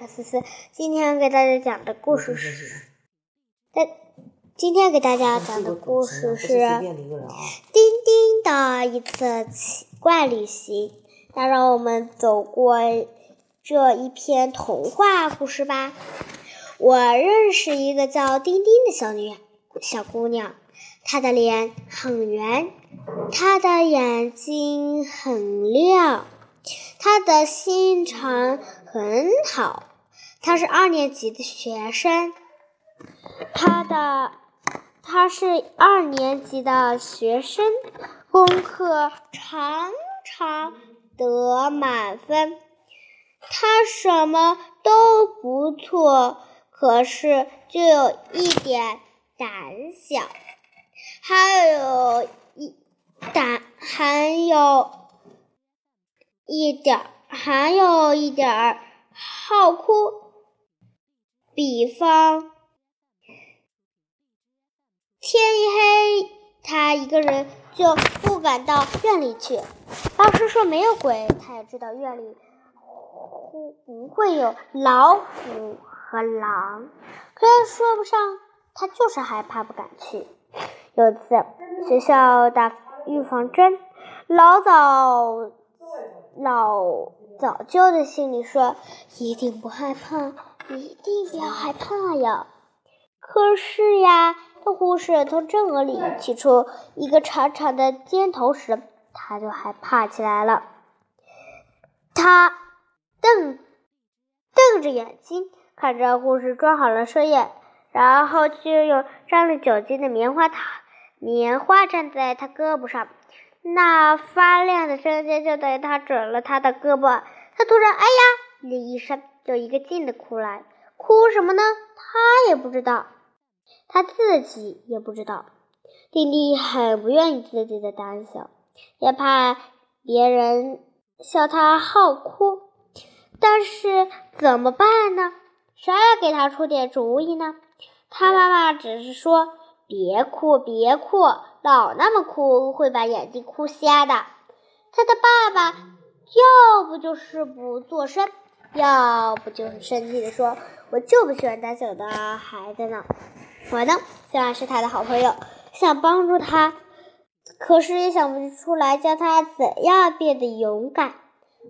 小思思。今天给大家讲的故事是，在今天给大家讲的故事是丁丁的一次奇怪旅行。那让我们走过这一篇童话故事吧。我认识一个叫丁丁的小女小姑娘，她的脸很圆，她的眼睛很亮。他的心肠很好，他是二年级的学生。他的他是二年级的学生，功课常常得满分。他什么都不错，可是就有一点胆小，还有一胆还有。一点，还有一点好哭。比方，天一黑，他一个人就不敢到院里去。老师说没有鬼，他也知道院里不会有老虎和狼，可是说不上，他就是害怕，不敢去。有次学校打预防针，老早。老早就在心里说：“一定不害怕，一定不要害怕呀！”可是呀，当护士从正额里取出一个长长的尖头时，他就害怕起来了。他瞪瞪着眼睛看着护士装好了射液，然后就用沾了酒精的棉花糖棉花粘在他胳膊上。那发亮的针尖就等于他准了他的胳膊，他突然“哎呀”的一声，就一个劲的哭来。哭什么呢？他也不知道，他自己也不知道。弟弟很不愿意自己的胆小，也怕别人笑他好哭。但是怎么办呢？谁来给他出点主意呢？他妈妈只是说。别哭，别哭，老那么哭会把眼睛哭瞎的。他的爸爸要不就是不做声，要不就是生气的说：“我就不喜欢胆小的孩子呢。”我呢，虽然是他的好朋友，想帮助他，可是也想不出来教他怎样变得勇敢。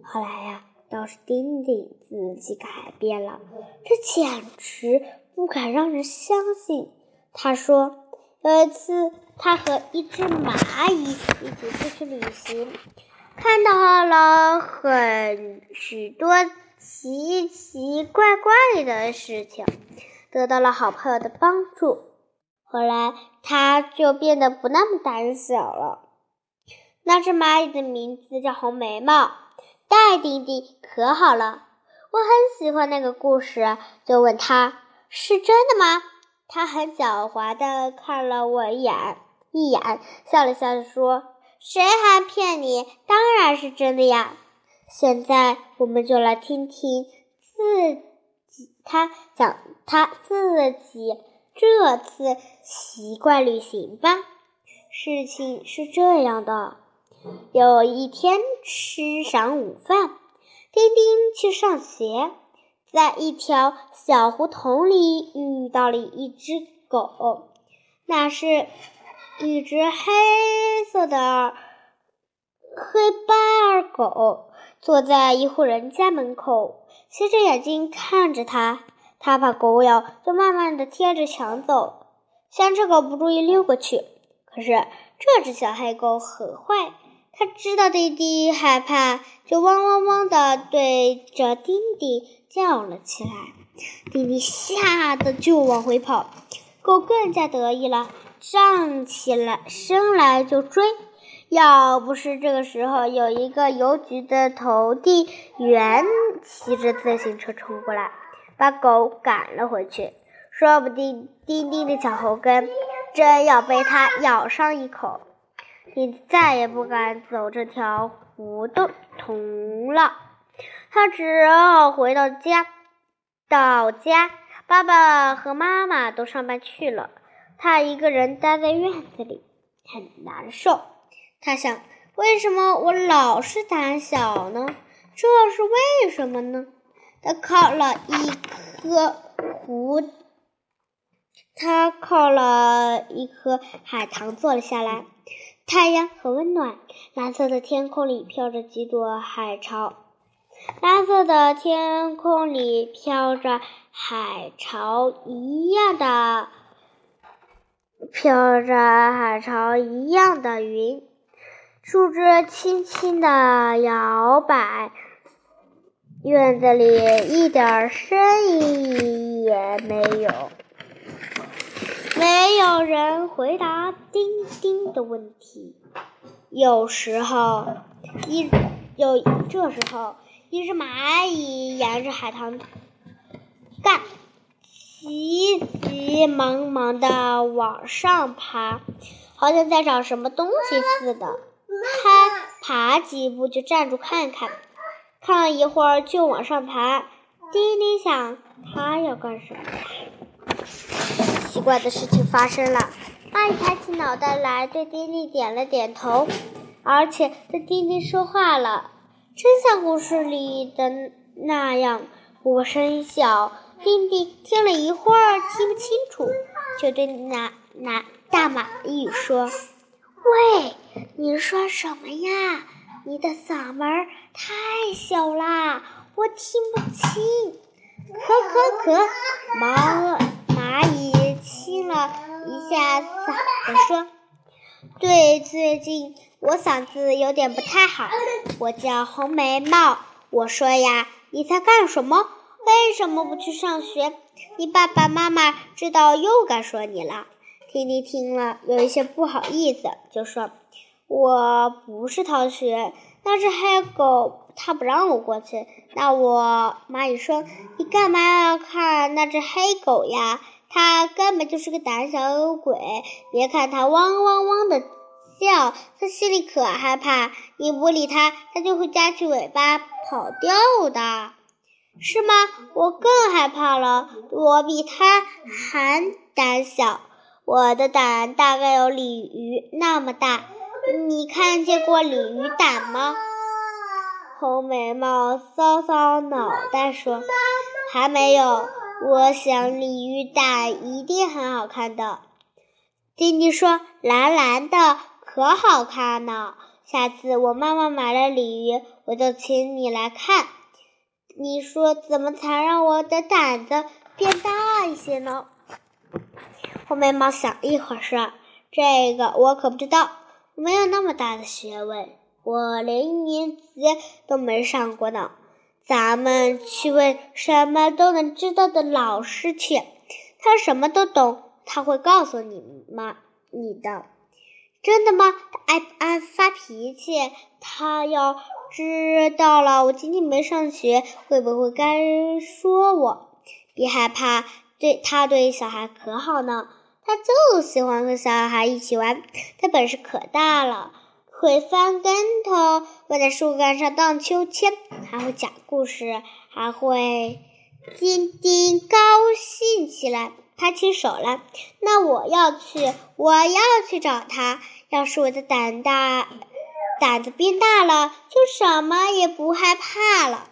后来呀，倒是丁丁自己改变了，这简直不敢让人相信。他说。有一次，他和一只蚂蚁一起出去旅行，看到了很许多奇奇怪怪的事情，得到了好朋友的帮助。后来，他就变得不那么胆小了。那只蚂蚁的名字叫红眉毛，带丁丁可好了。我很喜欢那个故事，就问他是真的吗？他很狡猾的看了我一眼，一眼，笑了笑说：“谁还骗你？当然是真的呀！”现在我们就来听听自己他讲他自己这次奇怪旅行吧。事情是这样的：有一天吃晌午饭，丁丁去上学。在一条小胡同里遇到了一只狗，那是一只黑色的黑巴尔狗，坐在一户人家门口，斜着眼睛看着他。他怕狗咬，就慢慢的贴着墙走，想趁狗不注意溜过去。可是这只小黑狗很坏，它知道弟弟害怕，就汪汪汪的对着丁丁。叫了起来，丁丁吓得就往回跑，狗更加得意了，站起来身来就追。要不是这个时候有一个邮局的投递员骑着自行车冲过来，把狗赶了回去，说不定丁丁的脚后跟真要被它咬上一口，你再也不敢走这条胡同了。他只好回到家，到家，爸爸和妈妈都上班去了，他一个人待在院子里，很难受。他想，为什么我老是胆小呢？这是为什么呢？他靠了一颗胡，他靠了一颗海棠坐了下来。太阳很温暖，蓝色的天空里飘着几朵海潮。蓝色的天空里飘着海潮一样的，飘着海潮一样的云。树枝轻轻地摇摆，院子里一点声音也没有。没有人回答丁丁的问题。有时候，一有这时候，一只蚂蚁沿着海棠干，急急忙忙地往上爬，好像在找什么东西似的。它爬几步就站住看看，看了一会儿就往上爬。丁丁想，它要干什么？奇怪的事情发生了，蚂蚁抬起脑袋来，对丁丁点了点头，而且对丁丁说话了，真像故事里的那样，不过声音小。丁丁听了一会儿，听不清楚，就对那那大蚂蚁说：“喂，你说什么呀？你的嗓门太小啦，我听不清。”咳咳咳，毛蚂蚁。清了一下嗓子，说：“对，最近我嗓子有点不太好。我叫红眉毛。我说呀，你在干什么？为什么不去上学？你爸爸妈妈知道又该说你了。”弟弟听了有一些不好意思，就说：“我不是逃学，那只黑狗它不让我过去。”那我蚂蚁说：“你干嘛要看那只黑狗呀？”它根本就是个胆小鬼，别看它汪汪汪的叫，它心里可害怕。你不理它，它就会夹起尾巴跑掉的，是吗？我更害怕了，我比它还胆小，我的胆大概有鲤鱼那么大。你看见过鲤鱼胆吗？红眉毛搔搔脑袋说：“还没有。”我想鲤鱼胆一定很好看的，丁丁说：“蓝蓝的，可好看呢。下次我妈妈买了鲤鱼，我就请你来看。你说怎么才让我的胆子变大一些呢？”红眉毛想一会儿说：“这个我可不知道，没有那么大的学问，我连一年级都没上过呢。”咱们去问什么都能知道的老师去，他什么都懂，他会告诉你吗？你的，真的吗？他爱爱发脾气，他要知道了我今天没上学，会不会该说我？别害怕，对他对小孩可好呢，他就喜欢和小孩一起玩，他本事可大了。会翻跟头，会在树干上荡秋千，还会讲故事，还会丁丁高兴起来，拍起手来。那我要去，我要去找他。要是我的胆大，胆子变大了，就什么也不害怕了。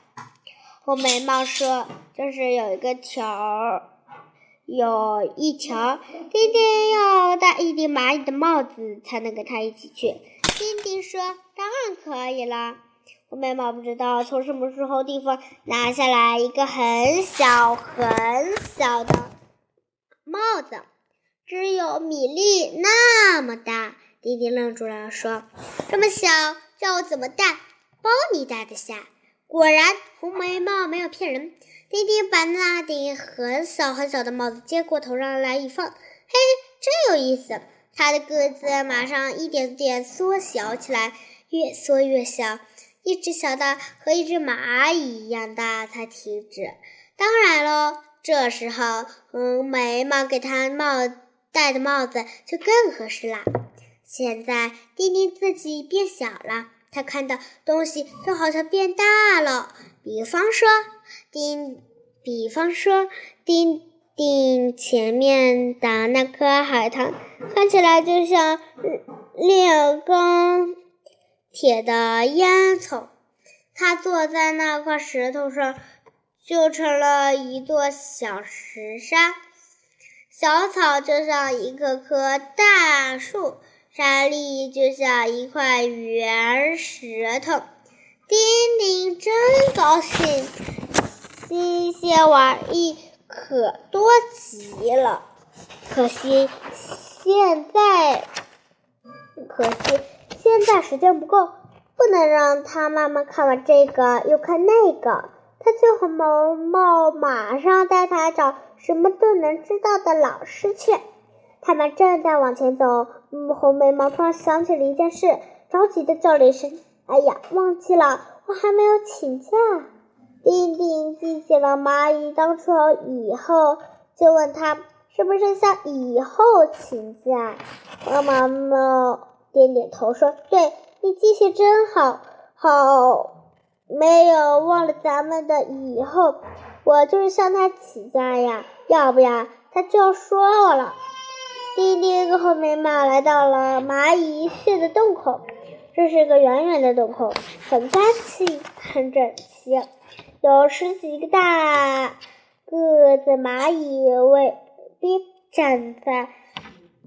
红眉毛说：“就是有一个条儿，有一条，丁丁要戴一顶蚂蚁的帽子，才能跟他一起去。”丁丁说：“当然可以了。”红眉毛不知道从什么时候地方拿下来一个很小很小的帽子，只有米粒那么大。丁丁愣住了，说：“这么小，叫我怎么戴？包你戴得下。”果然，红眉毛没有骗人。丁丁把那顶很小很小的帽子接过头上来一放，嘿，真有意思。他的个子马上一点点缩小起来，越缩越小，一直小到和一只蚂蚁一样大才停止。当然喽，这时候红眉毛给他帽戴的帽子就更合适啦。现在丁丁自己变小了，他看到东西都好像变大了。比方说，丁，比方说丁。丁前面的那颗海棠看起来就像炼钢铁的烟囱。他坐在那块石头上，就成了一座小石山。小草就像一棵棵大树，沙粒就像一块圆石头。丁丁真高兴，新鲜玩意可多极了。可惜现在，可惜现在时间不够，不能让他慢慢看完这个又看那个。他最红毛毛马上带他找什么都能知道的老师去。他们正在往前走，嗯红眉毛突然想起了一件事，着急的叫了一声：“哎呀，忘记了，我还没有请假。”丁丁记起了蚂蚁当初以后，就问他是不是向以后请假。黄毛毛点点头说：“对，你记性真好，好。”没有忘了咱们的以后，我就是向他请假呀，要不然他就要说我了。丁丁跟红眉毛来到了蚂蚁穴的洞口，这是个圆圆的洞口，很干净，很整齐，有十几个大个子蚂蚁为兵站在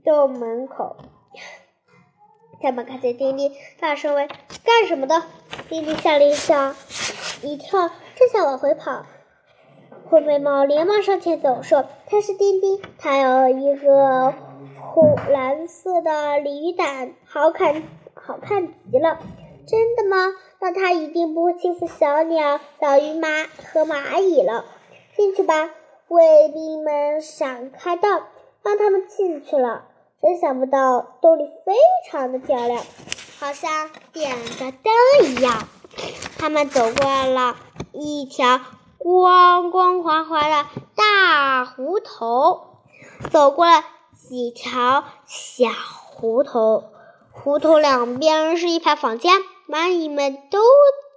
洞门口。他们看见丁丁，大声问：“干什么的？”丁丁吓了一吓，一跳，正想往回跑。灰眉毛连忙上前走，说：“它是丁丁，它有一个红蓝色的鲤鱼胆，好看，好看极了。”真的吗？那它一定不会欺负小鸟、小鱼、蚂和蚂蚁了。进去吧，卫兵们闪开道，让他们进去了。真想不到，洞里非常的漂亮，好像点着灯一样。他们走过了一条光光滑滑的大湖头，走过了几条小湖头。湖头两边是一排房间，蚂蚁们都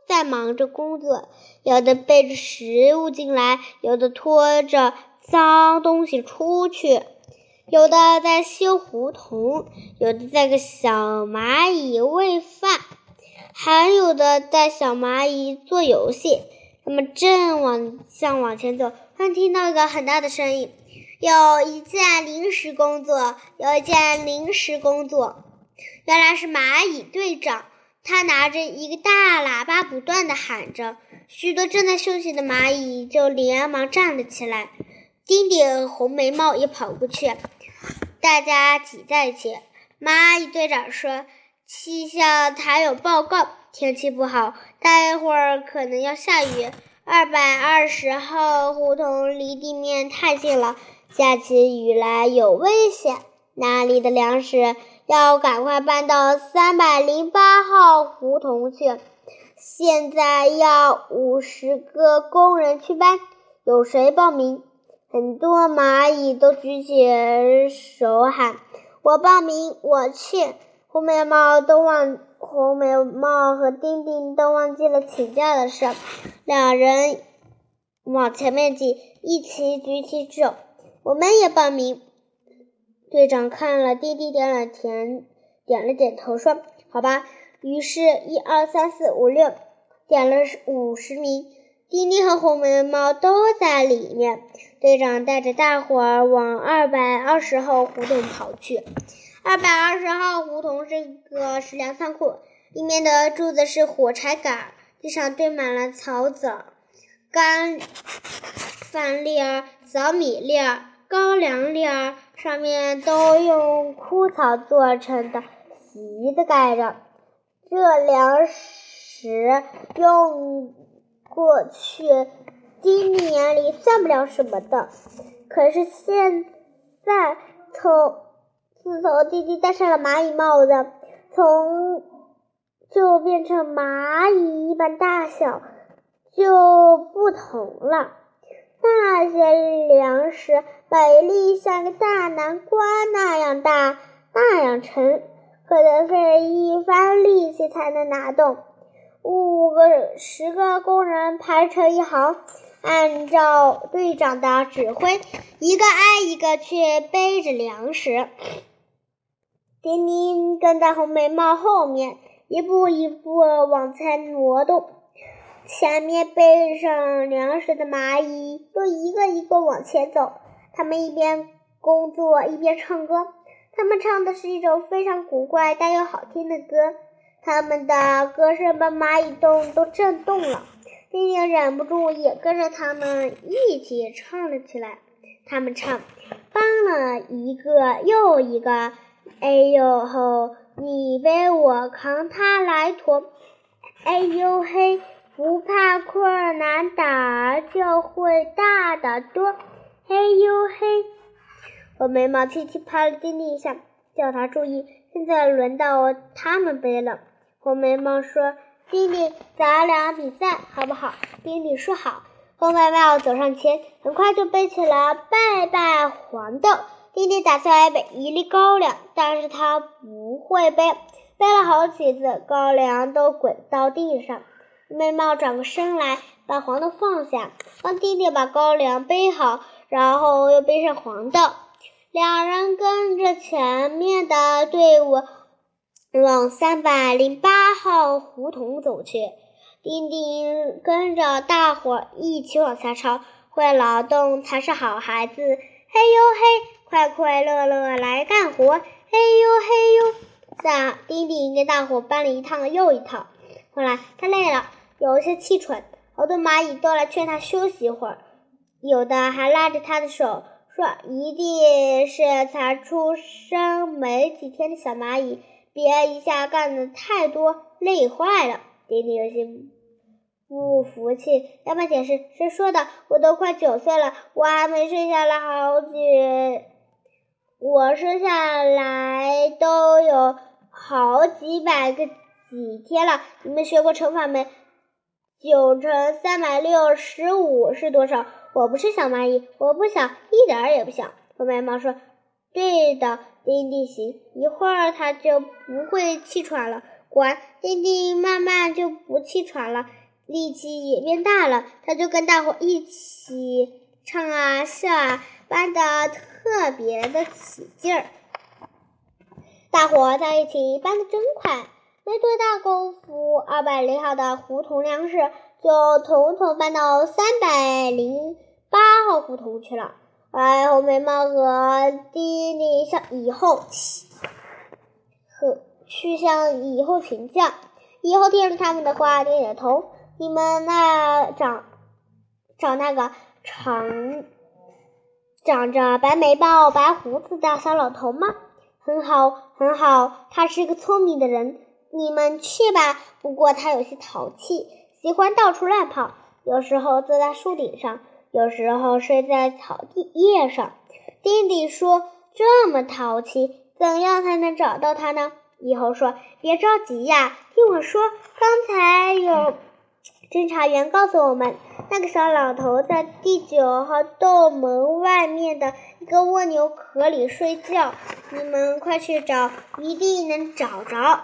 在忙着工作，有的背着食物进来，有的拖着脏东西出去。有的在修胡同，有的在给小蚂蚁喂饭，还有的带小蚂蚁做游戏。他们正往向往前走，忽然听到一个很大的声音：“有一件临时工作，有一件临时工作。”原来是蚂蚁队长，他拿着一个大喇叭，不断的喊着。许多正在休息的蚂蚁就连忙站了起来。丁丁红眉毛也跑过去。大家挤在一起。蚂蚁队长说：“气象台有报告，天气不好，待会儿可能要下雨。二百二十号胡同离地面太近了，下起雨来有危险。那里的粮食要赶快搬到三百零八号胡同去。现在要五十个工人去搬，有谁报名？”很多蚂蚁都举起手喊：“我报名，我去！”红眉毛都忘，红眉毛和丁丁都忘记了请假的事。两人往前面挤，一起举起手：“我们也报名。”队长看了丁丁，点了点，点了点头，说：“好吧。”于是，一二三四五六，点了五十名。丁丁和红眉毛都在里面。队长带着大伙儿往二百二十号胡同跑去。二百二十号胡同是个食粮仓库，里面的柱子是火柴杆，地上堆满了草籽、干饭粒儿、小米粒儿、高粱粒儿，上面都用枯草做成的席子盖着。这粮食用。过去，今年里算不了什么的。可是现在，从自从弟弟戴上了蚂蚁帽子，从就变成蚂蚁一般大小，就不同了。那些粮食，每粒像个大南瓜那样大，那样沉，可得费一番力气才能拿动。五个、十个工人排成一行，按照队长的指挥，一个挨一个去背着粮食。丁丁跟在红眉毛后面，一步一步往前挪动。前面背上粮食的蚂蚁都一个一个往前走，他们一边工作一边唱歌。他们唱的是一首非常古怪但又好听的歌，他们的歌声把蚂蚁洞都震动了。丁丁忍不住也跟着他们一起唱了起来。他们唱：“搬了一个又一个，哎呦吼，你背我扛它来驮，哎呦嘿，不怕困难，胆儿就会大得多，嘿呦嘿。”红眉毛轻轻拍了丁丁一下，叫他注意，现在轮到他们背了。红眉毛说：“丁丁，咱俩比赛好不好？”丁丁说：“好。”红眉毛走上前，很快就背起了拜拜黄豆。丁丁打算来背一粒高粱，但是他不会背，背了好几次，高粱都滚到地上。眉毛转过身来，把黄豆放下，帮丁丁把高粱背好，然后又背上黄豆。两人跟着前面的队伍往三百零八号胡同走去。丁丁跟着大伙一起往下抄，会劳动才是好孩子。嘿呦嘿，快快乐乐来干活。嘿呦嘿呦，大丁丁跟大伙搬了一趟又一趟。后来他累了，有些气喘，好多蚂蚁都来劝他休息一会儿，有的还拉着他的手。说一定是才出生没几天的小蚂蚁，别一下干的太多，累坏了。丁丁有些不服气，要么解释，谁说的？我都快九岁了，我还没生下来好几，我生下来都有好几百个几天了。你们学过乘法没？九乘三百六十五是多少？我不是小蚂蚁，我不小，一点儿也不小。红眉毛说：“对的，丁丁行，一会儿他就不会气喘了。管丁丁慢慢就不气喘了，力气也变大了。他就跟大伙一起唱啊笑啊，玩的特别的起劲儿。大伙在一起搬的真快，没多大功夫，二百零号的胡同粮食就统统搬到三百零。”八号胡同去了，哎，红眉毛和弟弟向以后去和去向以后请教，以后听着他们的话点点头。你们那长长那个长长着白眉毛、白胡子的小老头吗？很好，很好，他是个聪明的人。你们去吧。不过他有些淘气，喜欢到处乱跑，有时候坐在树顶上。有时候睡在草地叶上，丁丁说：“这么淘气，怎样才能找到他呢？”以后说：“别着急呀，听我说。刚才有侦查员告诉我们，那个小老头在第九号洞门外面的一个蜗牛壳里睡觉。你们快去找，一定能找着。”